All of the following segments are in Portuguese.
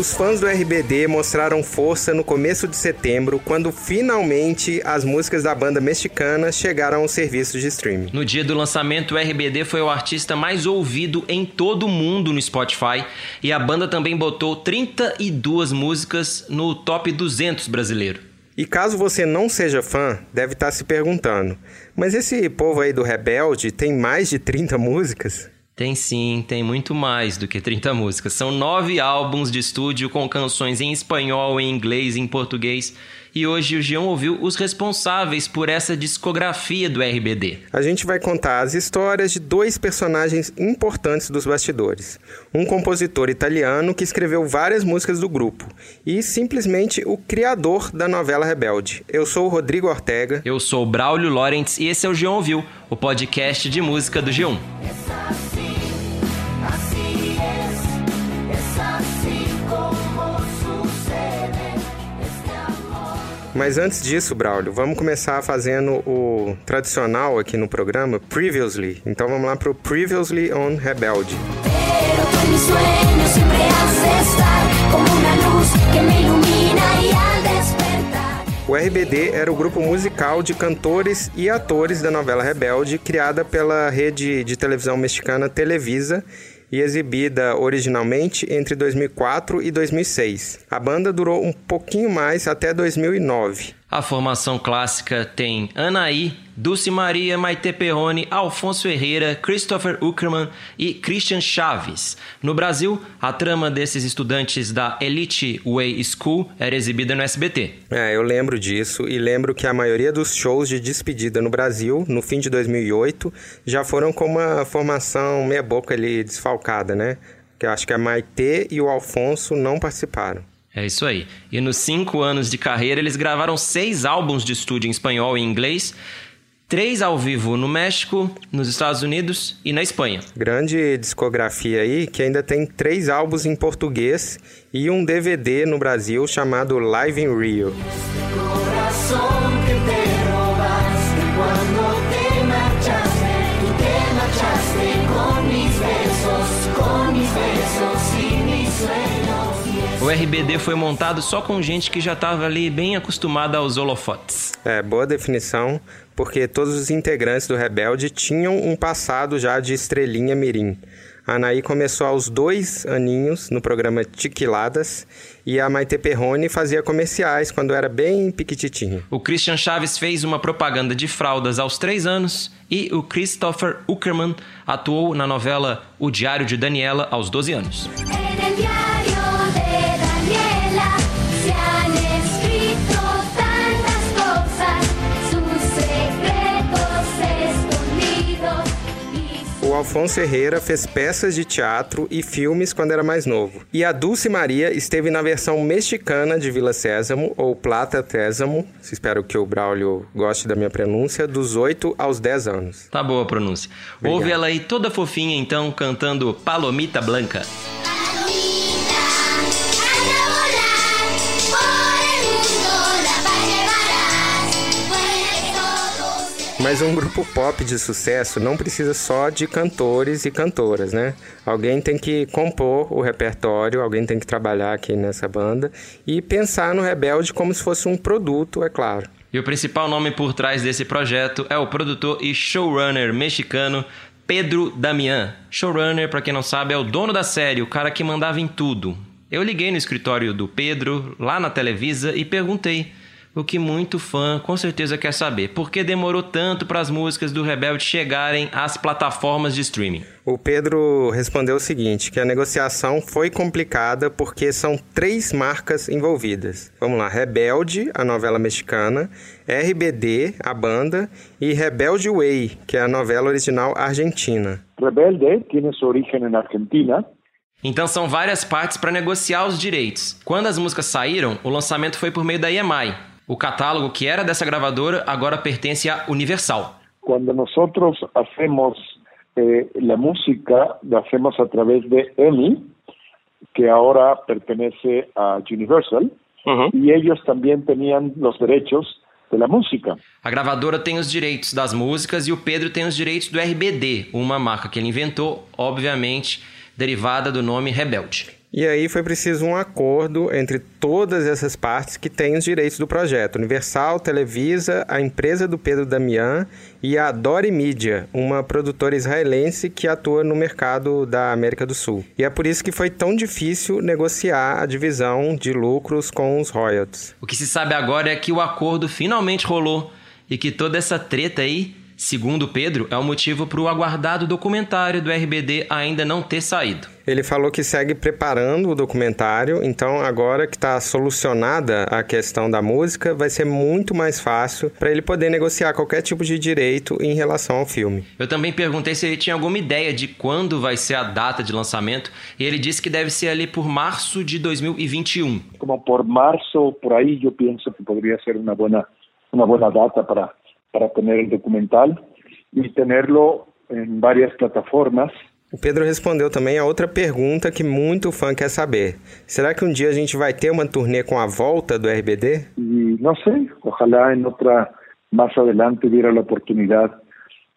Os fãs do RBD mostraram força no começo de setembro, quando finalmente as músicas da banda mexicana chegaram aos serviços de streaming. No dia do lançamento, o RBD foi o artista mais ouvido em todo o mundo no Spotify e a banda também botou 32 músicas no top 200 brasileiro. E caso você não seja fã, deve estar se perguntando: mas esse povo aí do Rebelde tem mais de 30 músicas? Tem sim, tem muito mais do que 30 músicas. São nove álbuns de estúdio com canções em espanhol, em inglês, em português. E hoje o Gion ouviu os responsáveis por essa discografia do RBD. A gente vai contar as histórias de dois personagens importantes dos bastidores. Um compositor italiano que escreveu várias músicas do grupo e simplesmente o criador da novela Rebelde. Eu sou o Rodrigo Ortega. Eu sou o Braulio Lorentz e esse é o Gion Ouviu, o podcast de música do G1. Mas antes disso, Braulio, vamos começar fazendo o tradicional aqui no programa, Previously. Então vamos lá pro Previously on Rebelde. O RBD era o grupo musical de cantores e atores da novela Rebelde, criada pela rede de televisão mexicana Televisa e exibida originalmente entre 2004 e 2006. A banda durou um pouquinho mais até 2009. A formação clássica tem Anaí, Dulce Maria, Maite Perrone, Alfonso Herrera, Christopher Uckerman e Christian Chaves. No Brasil, a trama desses estudantes da Elite Way School era exibida no SBT. É, eu lembro disso e lembro que a maioria dos shows de despedida no Brasil, no fim de 2008, já foram com uma formação meia boca ali desfalcada, né? Que eu acho que a Maite e o Alfonso não participaram. É isso aí. E nos cinco anos de carreira, eles gravaram seis álbuns de estúdio em espanhol e inglês, três ao vivo no México, nos Estados Unidos e na Espanha. Grande discografia aí, que ainda tem três álbuns em português e um DVD no Brasil chamado Live in Rio. Corazón O RBD foi montado só com gente que já estava ali bem acostumada aos holofotes. É, boa definição, porque todos os integrantes do Rebelde tinham um passado já de estrelinha mirim. A Anaí começou aos dois aninhos no programa Tiquiladas e a Maite Perrone fazia comerciais quando era bem piquititinho. O Christian Chaves fez uma propaganda de fraldas aos três anos e o Christopher Uckerman atuou na novela O Diário de Daniela aos 12 anos. En y O Alfonso Herrera fez peças de teatro e filmes quando era mais novo. E a Dulce Maria esteve na versão mexicana de Vila Sésamo, ou Plata Sésamo, espero que o Braulio goste da minha pronúncia, dos 8 aos 10 anos. Tá boa a pronúncia. Obrigado. Ouve ela aí toda fofinha então cantando Palomita Blanca. Mas um grupo pop de sucesso não precisa só de cantores e cantoras, né? Alguém tem que compor o repertório, alguém tem que trabalhar aqui nessa banda e pensar no Rebelde como se fosse um produto, é claro. E o principal nome por trás desse projeto é o produtor e showrunner mexicano Pedro Damián. Showrunner, pra quem não sabe, é o dono da série, o cara que mandava em tudo. Eu liguei no escritório do Pedro, lá na Televisa, e perguntei o que muito fã com certeza quer saber. Por que demorou tanto para as músicas do Rebelde chegarem às plataformas de streaming? O Pedro respondeu o seguinte, que a negociação foi complicada porque são três marcas envolvidas. Vamos lá, Rebelde, a novela mexicana, RBD, a banda, e Rebelde Way, que é a novela original argentina. Rebelde tiene su origen en Argentina. Então são várias partes para negociar os direitos. Quando as músicas saíram, o lançamento foi por meio da EMI. O catálogo que era dessa gravadora agora pertence à Universal. Cuando nosotros hacemos eh, la música la hacemos a través de EMI, que ahora pertenece a Universal, y ellos también tenían los derechos de la música. A gravadora tem os direitos das músicas e o Pedro tem os direitos do RBD, uma marca que ele inventou, obviamente derivada do nome Rebelde. E aí foi preciso um acordo entre todas essas partes que têm os direitos do projeto: Universal, Televisa, a empresa do Pedro Damian e a Dory Media, uma produtora israelense que atua no mercado da América do Sul. E é por isso que foi tão difícil negociar a divisão de lucros com os royalties. O que se sabe agora é que o acordo finalmente rolou e que toda essa treta aí Segundo Pedro, é o motivo para o aguardado documentário do RBD ainda não ter saído. Ele falou que segue preparando o documentário, então agora que está solucionada a questão da música, vai ser muito mais fácil para ele poder negociar qualquer tipo de direito em relação ao filme. Eu também perguntei se ele tinha alguma ideia de quando vai ser a data de lançamento e ele disse que deve ser ali por março de 2021. Como por março, por aí, eu penso que poderia ser uma boa, uma boa data para para tener el documental y tenerlo en varias plataformas. O Pedro respondeu também a outra pergunta que muito fã quer saber. Será que um dia a gente vai ter uma turnê com a volta do RBD? E não sei, ojalá em outra mais adelante viera a oportunidade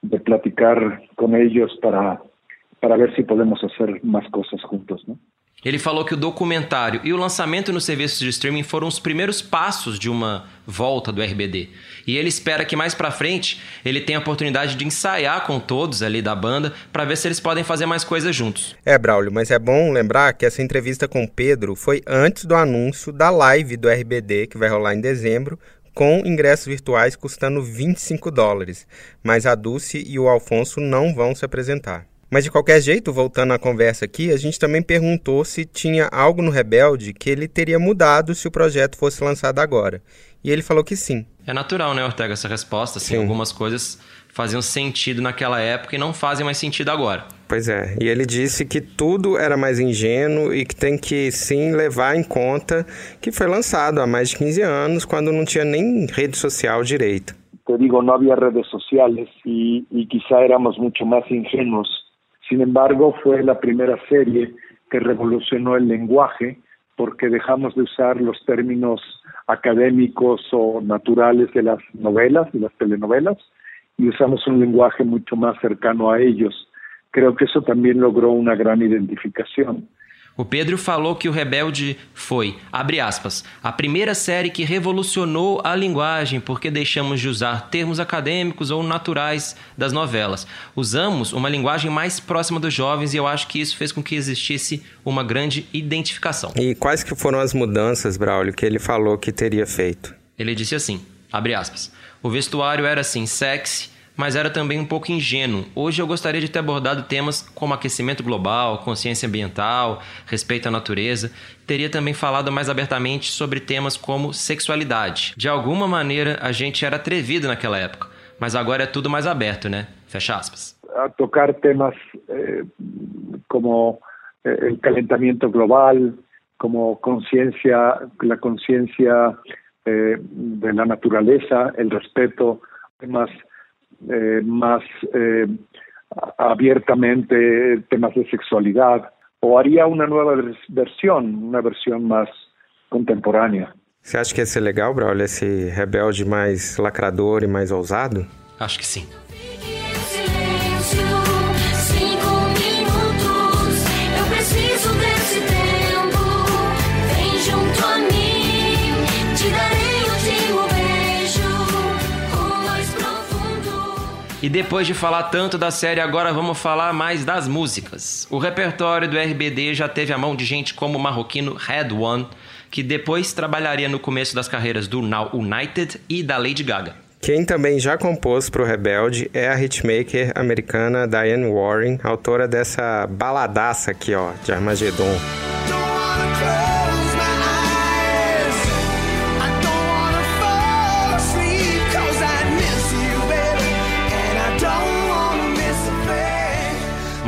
de platicar com eles para para ver se podemos fazer mais coisas juntos, né? Ele falou que o documentário e o lançamento no serviço de streaming foram os primeiros passos de uma volta do RBD. E ele espera que mais para frente ele tenha a oportunidade de ensaiar com todos ali da banda para ver se eles podem fazer mais coisas juntos. É, Braulio, mas é bom lembrar que essa entrevista com o Pedro foi antes do anúncio da live do RBD que vai rolar em dezembro, com ingressos virtuais custando 25 dólares. Mas a Dulce e o Alfonso não vão se apresentar. Mas de qualquer jeito, voltando à conversa aqui, a gente também perguntou se tinha algo no Rebelde que ele teria mudado se o projeto fosse lançado agora. E ele falou que sim. É natural, né, Ortega, essa resposta. Assim, algumas coisas faziam sentido naquela época e não fazem mais sentido agora. Pois é, e ele disse que tudo era mais ingênuo e que tem que sim levar em conta que foi lançado há mais de 15 anos, quando não tinha nem rede social direito. Te digo, não havia redes sociais e, e quizá éramos muito mais ingênuos Sin embargo, fue la primera serie que revolucionó el lenguaje porque dejamos de usar los términos académicos o naturales de las novelas, de las telenovelas, y usamos un lenguaje mucho más cercano a ellos. Creo que eso también logró una gran identificación. O Pedro falou que o Rebelde foi, abre aspas, a primeira série que revolucionou a linguagem porque deixamos de usar termos acadêmicos ou naturais das novelas. Usamos uma linguagem mais próxima dos jovens e eu acho que isso fez com que existisse uma grande identificação. E quais que foram as mudanças, Braulio, que ele falou que teria feito? Ele disse assim, abre aspas, o vestuário era assim, sexy, mas era também um pouco ingênuo. Hoje eu gostaria de ter abordado temas como aquecimento global, consciência ambiental, respeito à natureza. Teria também falado mais abertamente sobre temas como sexualidade. De alguma maneira, a gente era atrevido naquela época, mas agora é tudo mais aberto, né? Fecha aspas. A tocar temas eh, como eh, calentamento global, como consciência, a consciência eh, natureza, o respeito, temas eh, más eh, abiertamente temas de sexualidad, o haría una nueva versión, una versión más contemporânea. Você acha que ia ser legal, Braulio, esse rebelde mais lacrador e mais ousado? Acho que sim. E depois de falar tanto da série, agora vamos falar mais das músicas. O repertório do RBD já teve a mão de gente como o marroquino Red One, que depois trabalharia no começo das carreiras do Now United e da Lady Gaga. Quem também já compôs para o Rebelde é a hitmaker americana Diane Warren, autora dessa baladaça aqui, ó, de Armagedon.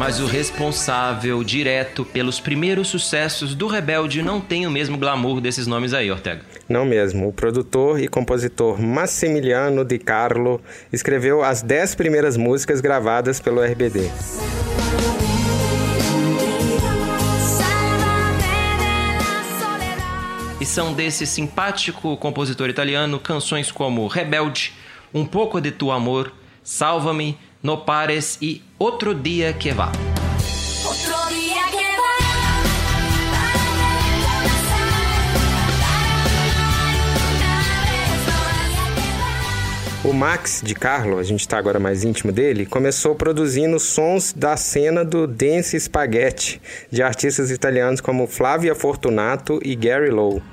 Mas o responsável direto pelos primeiros sucessos do Rebelde não tem o mesmo glamour desses nomes aí, Ortega. Não mesmo. O produtor e compositor Massimiliano Di Carlo escreveu as dez primeiras músicas gravadas pelo RBD. E são desse simpático compositor italiano canções como Rebelde, Um pouco de tu amor, Salva-me, No pares e Outro dia que vá. Otro día que O Max Di Carlo, a gente está agora mais íntimo dele, começou produzindo sons da cena do dance spaghetti de artistas italianos como Flavia Fortunato e Gary Lowe.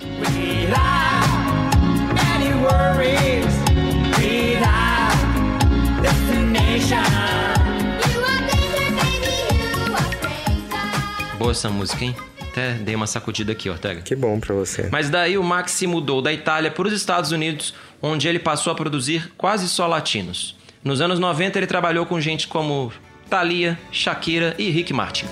Boa essa música, hein? Até dei uma sacudida aqui, Ortega. Que bom pra você. Mas daí o Max se mudou da Itália para os Estados Unidos, onde ele passou a produzir quase só latinos. Nos anos 90 ele trabalhou com gente como Thalia, Shakira e Rick Martin.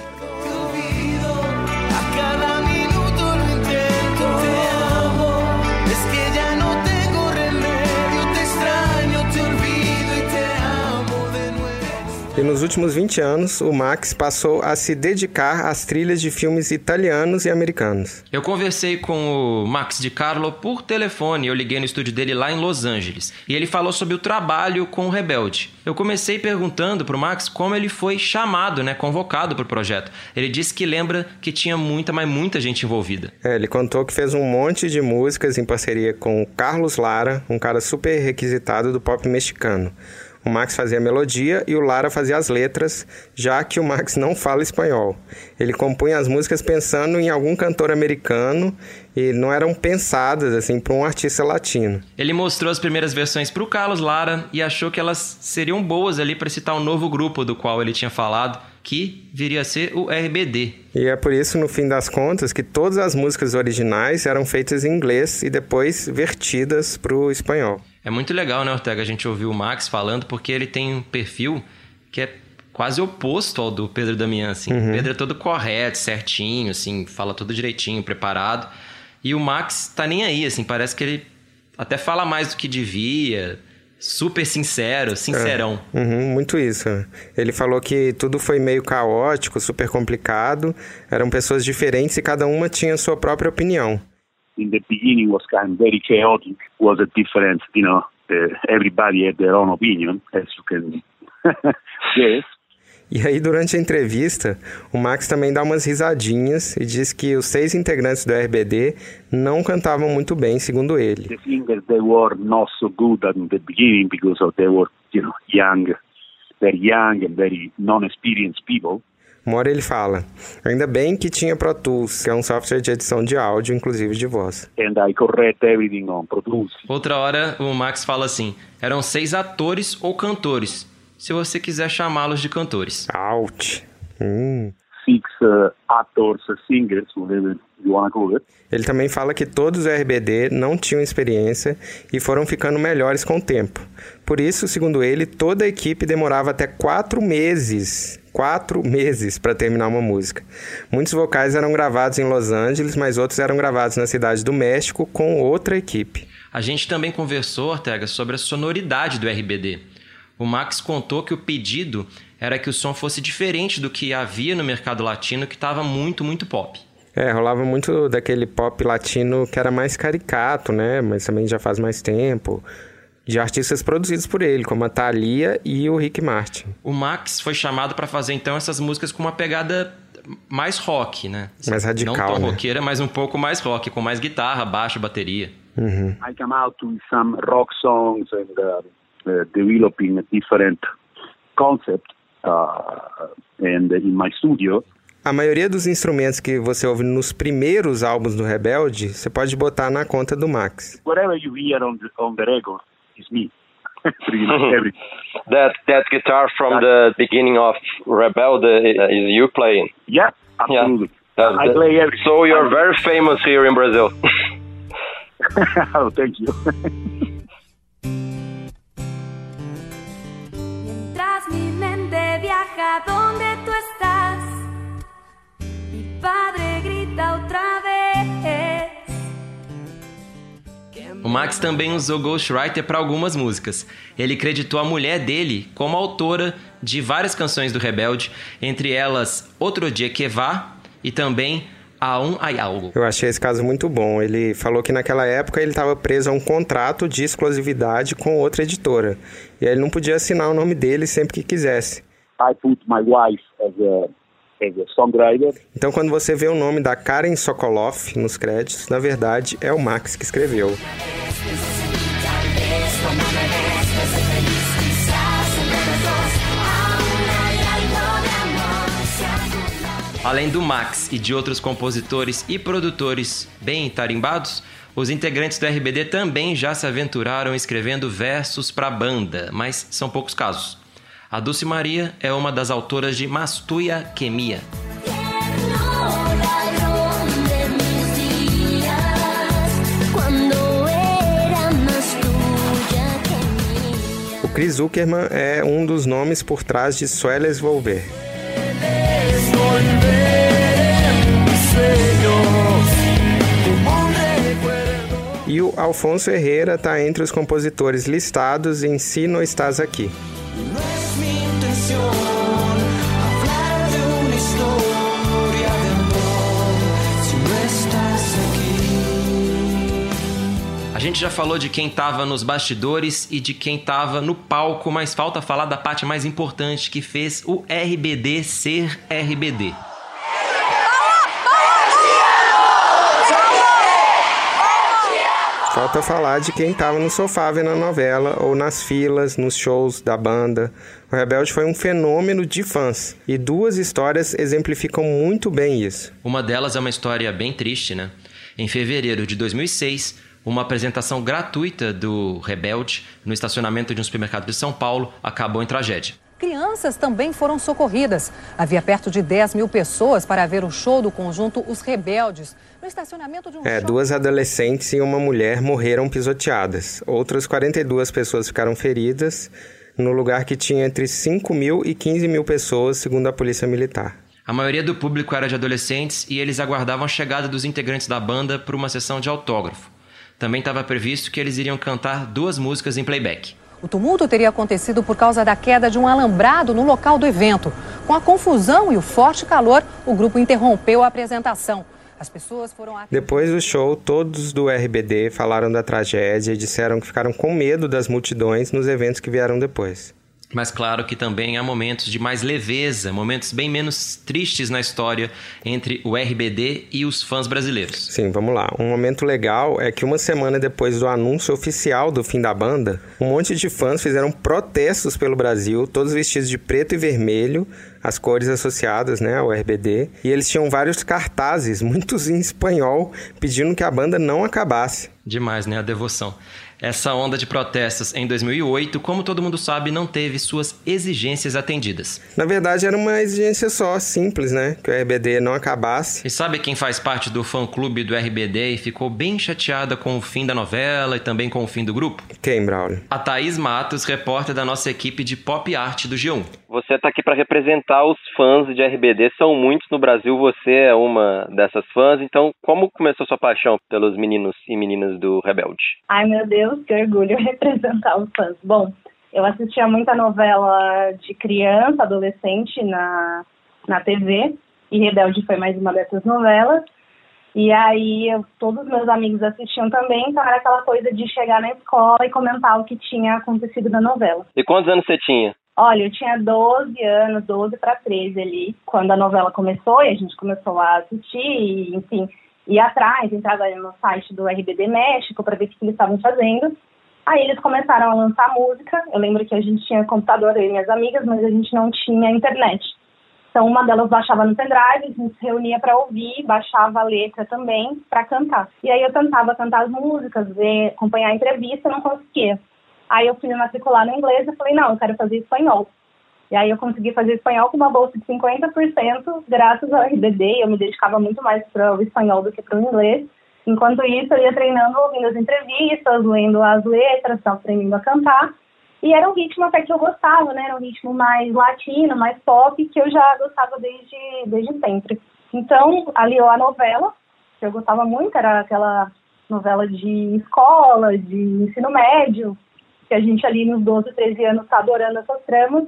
E nos últimos 20 anos, o Max passou a se dedicar às trilhas de filmes italianos e americanos. Eu conversei com o Max Di Carlo por telefone, eu liguei no estúdio dele lá em Los Angeles, e ele falou sobre o trabalho com o Rebelde. Eu comecei perguntando pro Max como ele foi chamado, né, convocado pro projeto. Ele disse que lembra que tinha muita, mas muita gente envolvida. É, ele contou que fez um monte de músicas em parceria com o Carlos Lara, um cara super requisitado do pop mexicano. O Max fazia a melodia e o Lara fazia as letras, já que o Max não fala espanhol. Ele compunha as músicas pensando em algum cantor americano e não eram pensadas assim para um artista latino. Ele mostrou as primeiras versões pro Carlos Lara e achou que elas seriam boas ali para citar um novo grupo do qual ele tinha falado, que viria a ser o RBD. E é por isso, no fim das contas, que todas as músicas originais eram feitas em inglês e depois vertidas para o espanhol. É muito legal, né, Ortega, a gente ouvir o Max falando, porque ele tem um perfil que é quase oposto ao do Pedro Damian, assim. O Pedro é todo correto, certinho, assim, fala tudo direitinho, preparado. E o Max tá nem aí, assim, parece que ele até fala mais do que devia, super sincero, sincerão. Uhum, muito isso. Ele falou que tudo foi meio caótico, super complicado, eram pessoas diferentes e cada uma tinha sua própria opinião. In the beginning was kind of very chaotic. Was a different, you know, uh, everybody had their own opinion, as you can guess. E aí, durante a entrevista, o Max também dá umas risadinhas e diz que os seis integrantes do RBD não cantavam muito bem, segundo ele. The singers they were not so good at the beginning because of they were, you know, young, very young and very non-experienced people. Uma hora ele fala: Ainda bem que tinha Pro Tools, que é um software de edição de áudio, inclusive de voz. And I correct everything on Pro Tools. Outra hora, o Max fala assim: eram seis atores ou cantores, se você quiser chamá-los de cantores. Out. Hum. Six uh, actors, uh, singers, whatever you want to call it. Ele também fala que todos os RBD não tinham experiência e foram ficando melhores com o tempo. Por isso, segundo ele, toda a equipe demorava até quatro meses. Quatro meses para terminar uma música. Muitos vocais eram gravados em Los Angeles, mas outros eram gravados na cidade do México com outra equipe. A gente também conversou, Ortega, sobre a sonoridade do RBD. O Max contou que o pedido era que o som fosse diferente do que havia no mercado latino, que estava muito, muito pop. É, rolava muito daquele pop latino que era mais caricato, né? Mas também já faz mais tempo. De artistas produzidos por ele, como a Thalia e o Rick Martin. O Max foi chamado para fazer então essas músicas com uma pegada mais rock, né? Mais radical, Não tão né? roqueira, mas um pouco mais rock, com mais guitarra, baixo, bateria. I come out with some rock songs and uh, uh, developing a different concept. Uh, and in my studio, A maioria dos instrumentos que você ouve nos primeiros álbuns do Rebelde, você pode botar na conta do Max. whatever you hear on the on the record is me. That that guitar from the beginning of Rebelde uh, is you playing. Yeah, Yeah. absolutely. That- I play everything. So you're very famous here in Brazil. oh, thank you. Max também usou ghostwriter para algumas músicas. Ele creditou a mulher dele como autora de várias canções do Rebelde, entre elas Outro Dia Que Vá e também A Um Ai Algo. Eu achei esse caso muito bom. Ele falou que naquela época ele estava preso a um contrato de exclusividade com outra editora. E aí ele não podia assinar o nome dele sempre que quisesse. I put my wife as a, a songwriter. Então quando você vê o nome da Karen Sokoloff nos créditos, na verdade é o Max que escreveu. Além do Max e de outros compositores e produtores bem tarimbados, os integrantes do RBD também já se aventuraram escrevendo versos para a banda, mas são poucos casos. A Dulce Maria é uma das autoras de Mastuia Quemia. O Chris Zuckerman é um dos nomes por trás de Sueles Volver. E o Alfonso Herrera está entre os compositores listados em Si No Estás Aqui. Gente já falou de quem tava nos bastidores e de quem tava no palco, mas falta falar da parte mais importante que fez o RBD ser RBD. Falta falar de quem estava no sofá vendo a novela ou nas filas, nos shows da banda. O Rebelde foi um fenômeno de fãs e duas histórias exemplificam muito bem isso. Uma delas é uma história bem triste, né? Em fevereiro de 2006, uma apresentação gratuita do Rebelde no estacionamento de um supermercado de São Paulo acabou em tragédia. Crianças também foram socorridas. Havia perto de 10 mil pessoas para ver o show do conjunto Os Rebeldes, no estacionamento de um É, duas adolescentes e uma mulher morreram pisoteadas. Outras 42 pessoas ficaram feridas no lugar que tinha entre 5 mil e 15 mil pessoas, segundo a polícia militar. A maioria do público era de adolescentes e eles aguardavam a chegada dos integrantes da banda para uma sessão de autógrafo. Também estava previsto que eles iriam cantar duas músicas em playback. O tumulto teria acontecido por causa da queda de um alambrado no local do evento. Com a confusão e o forte calor, o grupo interrompeu a apresentação. As pessoas foram. Depois do show, todos do RBD falaram da tragédia e disseram que ficaram com medo das multidões nos eventos que vieram depois. Mas claro que também há momentos de mais leveza, momentos bem menos tristes na história entre o RBD e os fãs brasileiros. Sim, vamos lá. Um momento legal é que uma semana depois do anúncio oficial do fim da banda, um monte de fãs fizeram protestos pelo Brasil, todos vestidos de preto e vermelho, as cores associadas né, ao RBD, e eles tinham vários cartazes, muitos em espanhol, pedindo que a banda não acabasse. Demais, né? A devoção. Essa onda de protestos em 2008, como todo mundo sabe, não teve suas exigências atendidas. Na verdade, era uma exigência só, simples, né? Que o RBD não acabasse. E sabe quem faz parte do fã-clube do RBD e ficou bem chateada com o fim da novela e também com o fim do grupo? Quem, Braulio? A Thaís Matos, repórter da nossa equipe de pop art do G1. Você está aqui para representar os fãs de RBD, são muitos no Brasil, você é uma dessas fãs. Então, como começou sua paixão pelos meninos e meninas do Rebelde? Ai, meu Deus, que orgulho representar os fãs. Bom, eu assistia muita novela de criança, adolescente na, na TV, e Rebelde foi mais uma dessas novelas. E aí, eu, todos os meus amigos assistiam também, então era aquela coisa de chegar na escola e comentar o que tinha acontecido na novela. E quantos anos você tinha? Olha, eu tinha 12 anos, 12 para 13 ali, quando a novela começou e a gente começou a assistir, e, enfim, ir atrás, entrava no site do RBD México para ver o que eles estavam fazendo. Aí eles começaram a lançar música. Eu lembro que a gente tinha computador, eu e minhas amigas, mas a gente não tinha internet. Então uma delas baixava no pendrive, a gente se reunia para ouvir, baixava a letra também para cantar. E aí eu tentava cantar as músicas, ver, acompanhar a entrevista, não conseguia. Aí eu fui me matricular no inglês e falei, não, eu quero fazer espanhol. E aí eu consegui fazer espanhol com uma bolsa de 50% graças ao RBD. Eu me dedicava muito mais para o espanhol do que para o inglês. Enquanto isso, eu ia treinando, ouvindo as entrevistas, lendo as letras, aprendendo a cantar. E era um ritmo até que eu gostava, né? Era um ritmo mais latino, mais pop, que eu já gostava desde, desde sempre. Então, aliou a novela, que eu gostava muito, era aquela novela de escola, de ensino médio, que a gente ali nos 12, 13 anos tá adorando essas tramas,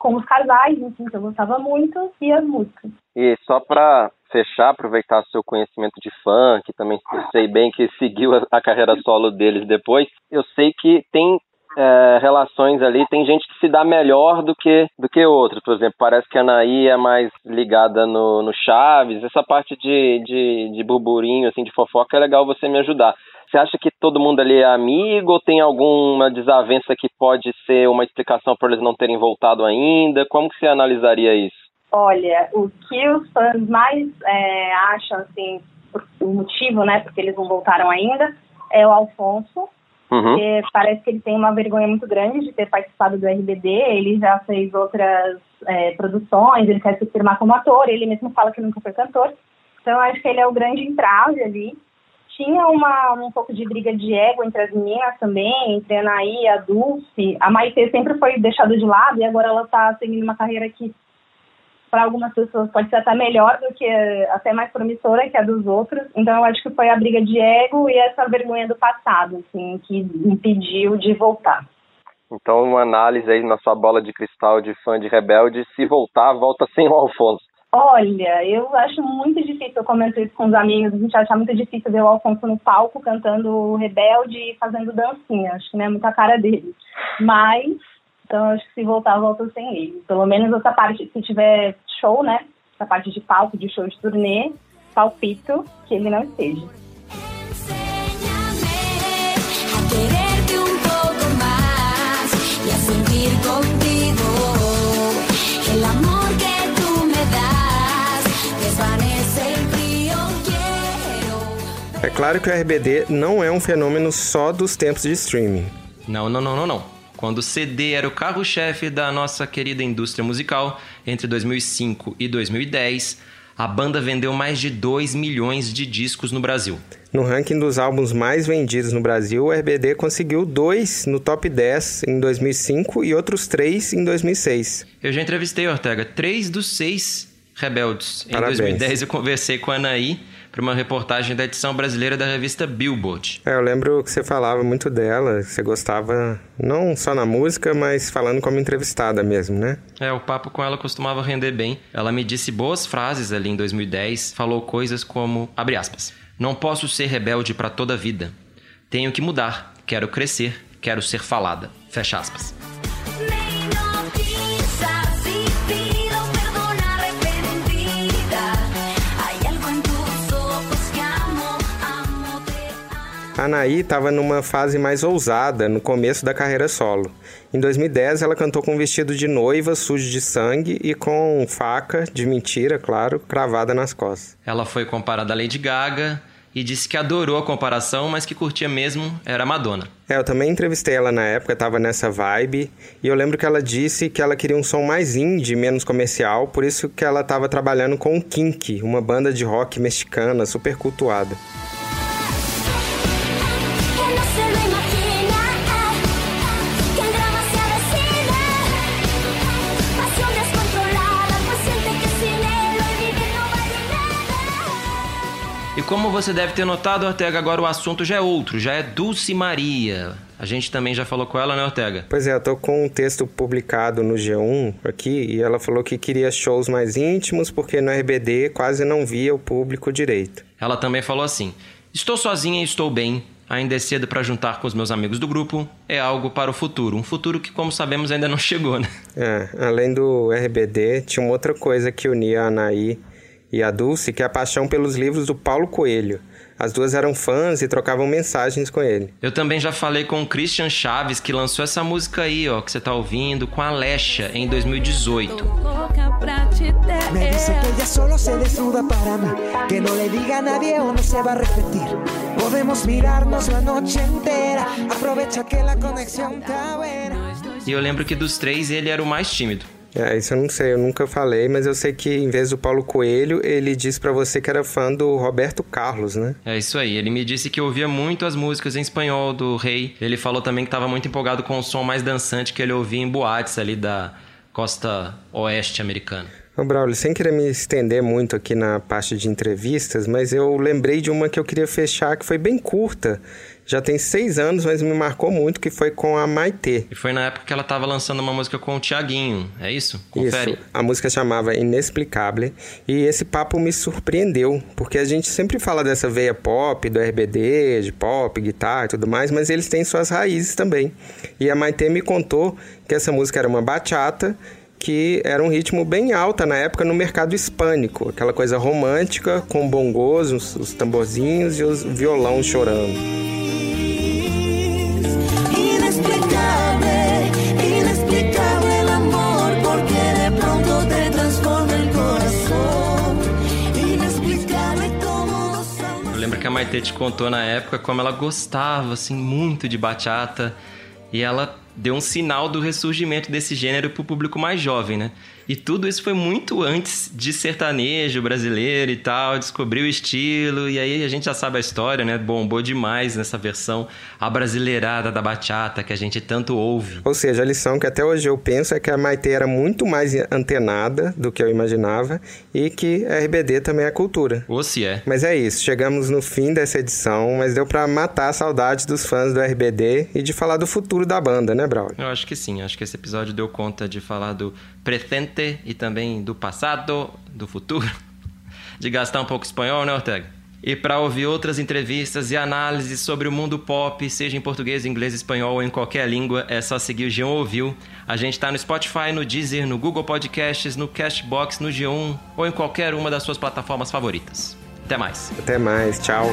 com os casais, enfim, que eu gostava muito, e as músicas. E só para fechar, aproveitar seu conhecimento de fã, que também sei bem que seguiu a, a carreira solo deles depois, eu sei que tem é, relações ali, tem gente que se dá melhor do que do que outros. Por exemplo, parece que a Anaí é mais ligada no, no Chaves. Essa parte de, de, de burburinho, assim, de fofoca, é legal você me ajudar. Você acha que todo mundo ali é amigo ou tem alguma desavença que pode ser uma explicação por eles não terem voltado ainda? Como que você analisaria isso? Olha, o que os fãs mais é, acham, assim, por- o motivo, né, porque eles não voltaram ainda, é o Alfonso, Uhum. porque parece que ele tem uma vergonha muito grande de ter participado do RBD, ele já fez outras é, produções, ele quer se firmar como ator, ele mesmo fala que nunca foi cantor, então eu acho que ele é o grande entrave ali. Tinha uma, um pouco de briga de ego entre as meninas também, entre a Anaí a Dulce. A Maitê sempre foi deixada de lado e agora ela está seguindo uma carreira que para algumas pessoas pode ser até melhor do que até mais promissora que a dos outros. Então eu acho que foi a briga de ego e essa vergonha do passado, assim, que impediu de voltar. Então, uma análise aí na sua bola de cristal de fã de Rebelde, se voltar, volta sem o Alfonso. Olha, eu acho muito difícil, eu comento isso com os amigos, a gente acha muito difícil ver o Alfonso no palco cantando Rebelde e fazendo dancinha, acho que não é muita cara dele. Mas, então acho que se voltar, volta sem ele. Pelo menos essa parte, se tiver show, né, essa parte de palco, de show de turnê, palpito que ele não esteja. a un poco más y a sentir contigo É claro que o RBD não é um fenômeno só dos tempos de streaming. Não, não, não, não, não. Quando o CD era o carro-chefe da nossa querida indústria musical, entre 2005 e 2010, a banda vendeu mais de 2 milhões de discos no Brasil. No ranking dos álbuns mais vendidos no Brasil, o RBD conseguiu dois no top 10 em 2005 e outros três em 2006. Eu já entrevistei, Ortega, três dos seis rebeldes. Em Parabéns. 2010 eu conversei com a Anaí para uma reportagem da edição brasileira da revista Billboard. É, eu lembro que você falava muito dela, você gostava não só na música, mas falando como entrevistada mesmo, né? É, o papo com ela costumava render bem. Ela me disse boas frases ali em 2010, falou coisas como, abre aspas, não posso ser rebelde para toda a vida. Tenho que mudar, quero crescer, quero ser falada. Fecha aspas. Anaí estava numa fase mais ousada no começo da carreira solo. Em 2010, ela cantou com um vestido de noiva sujo de sangue e com faca, de mentira, claro, cravada nas costas. Ela foi comparada a Lady Gaga e disse que adorou a comparação, mas que curtia mesmo era Madonna. É, eu também entrevistei ela na época, tava nessa vibe, e eu lembro que ela disse que ela queria um som mais indie, menos comercial, por isso que ela estava trabalhando com o Kink, uma banda de rock mexicana super cultuada. Como você deve ter notado, Ortega, agora o assunto já é outro, já é Dulce Maria. A gente também já falou com ela, né, Ortega? Pois é, eu tô com um texto publicado no G1 aqui, e ela falou que queria shows mais íntimos, porque no RBD quase não via o público direito. Ela também falou assim: Estou sozinha e estou bem. Ainda é cedo para juntar com os meus amigos do grupo. É algo para o futuro. Um futuro que, como sabemos, ainda não chegou, né? É, além do RBD, tinha uma outra coisa que unia a Anaí e a Dulce, que é a paixão pelos livros do Paulo Coelho. As duas eram fãs e trocavam mensagens com ele. Eu também já falei com o Christian Chaves, que lançou essa música aí, ó, que você tá ouvindo, com a Lesha, em 2018. Me dice que ella solo se desnuda para mí, que no le diga a nadie o no se va a repetir. Podemos mirarnos la noche entera, aprovecha que la conexión está buena. E eu lembro que dos três ele era o mais tímido. É, isso eu não sei, eu nunca falei, mas eu sei que em vez do Paulo Coelho, ele disse pra você que era fã do Roberto Carlos, né? É isso aí. Ele me disse que ouvia muito as músicas em espanhol do Rei. Ele falou também que estava muito empolgado com o som mais dançante que ele ouvia em boates ali da costa oeste americana. Ô, Braulio, sem querer me estender muito aqui na parte de entrevistas, mas eu lembrei de uma que eu queria fechar que foi bem curta. Já tem seis anos, mas me marcou muito, que foi com a Maitê. E foi na época que ela estava lançando uma música com o Tiaguinho, é isso? Confere. Isso, a música chamava Inexplicável e esse papo me surpreendeu, porque a gente sempre fala dessa veia pop, do RBD, de pop, guitarra e tudo mais, mas eles têm suas raízes também. E a Maitê me contou que essa música era uma bachata que era um ritmo bem alta na época no mercado hispânico, aquela coisa romântica com bongos, os, os tamborzinhos e os violão chorando. Te contou na época como ela gostava, assim, muito de bachata. E ela deu um sinal do ressurgimento desse gênero pro público mais jovem, né? E tudo isso foi muito antes de sertanejo brasileiro e tal, descobriu o estilo, e aí a gente já sabe a história, né? Bombou demais nessa versão abrasileirada da bachata que a gente tanto ouve. Ou seja, a lição que até hoje eu penso é que a Maitê era muito mais antenada do que eu imaginava e que a RBD também é cultura. Ou se é. Mas é isso, chegamos no fim dessa edição, mas deu pra matar a saudade dos fãs do RBD e de falar do futuro da banda, né, Braulio? Eu acho que sim, acho que esse episódio deu conta de falar do presente e também do passado, do futuro, de gastar um pouco espanhol, né, Ortega? E para ouvir outras entrevistas e análises sobre o mundo pop, seja em português, inglês, espanhol ou em qualquer língua, é só seguir o G1 Ouviu. A gente tá no Spotify, no Deezer, no Google Podcasts, no Cashbox, no G1 ou em qualquer uma das suas plataformas favoritas. Até mais. Até mais, tchau.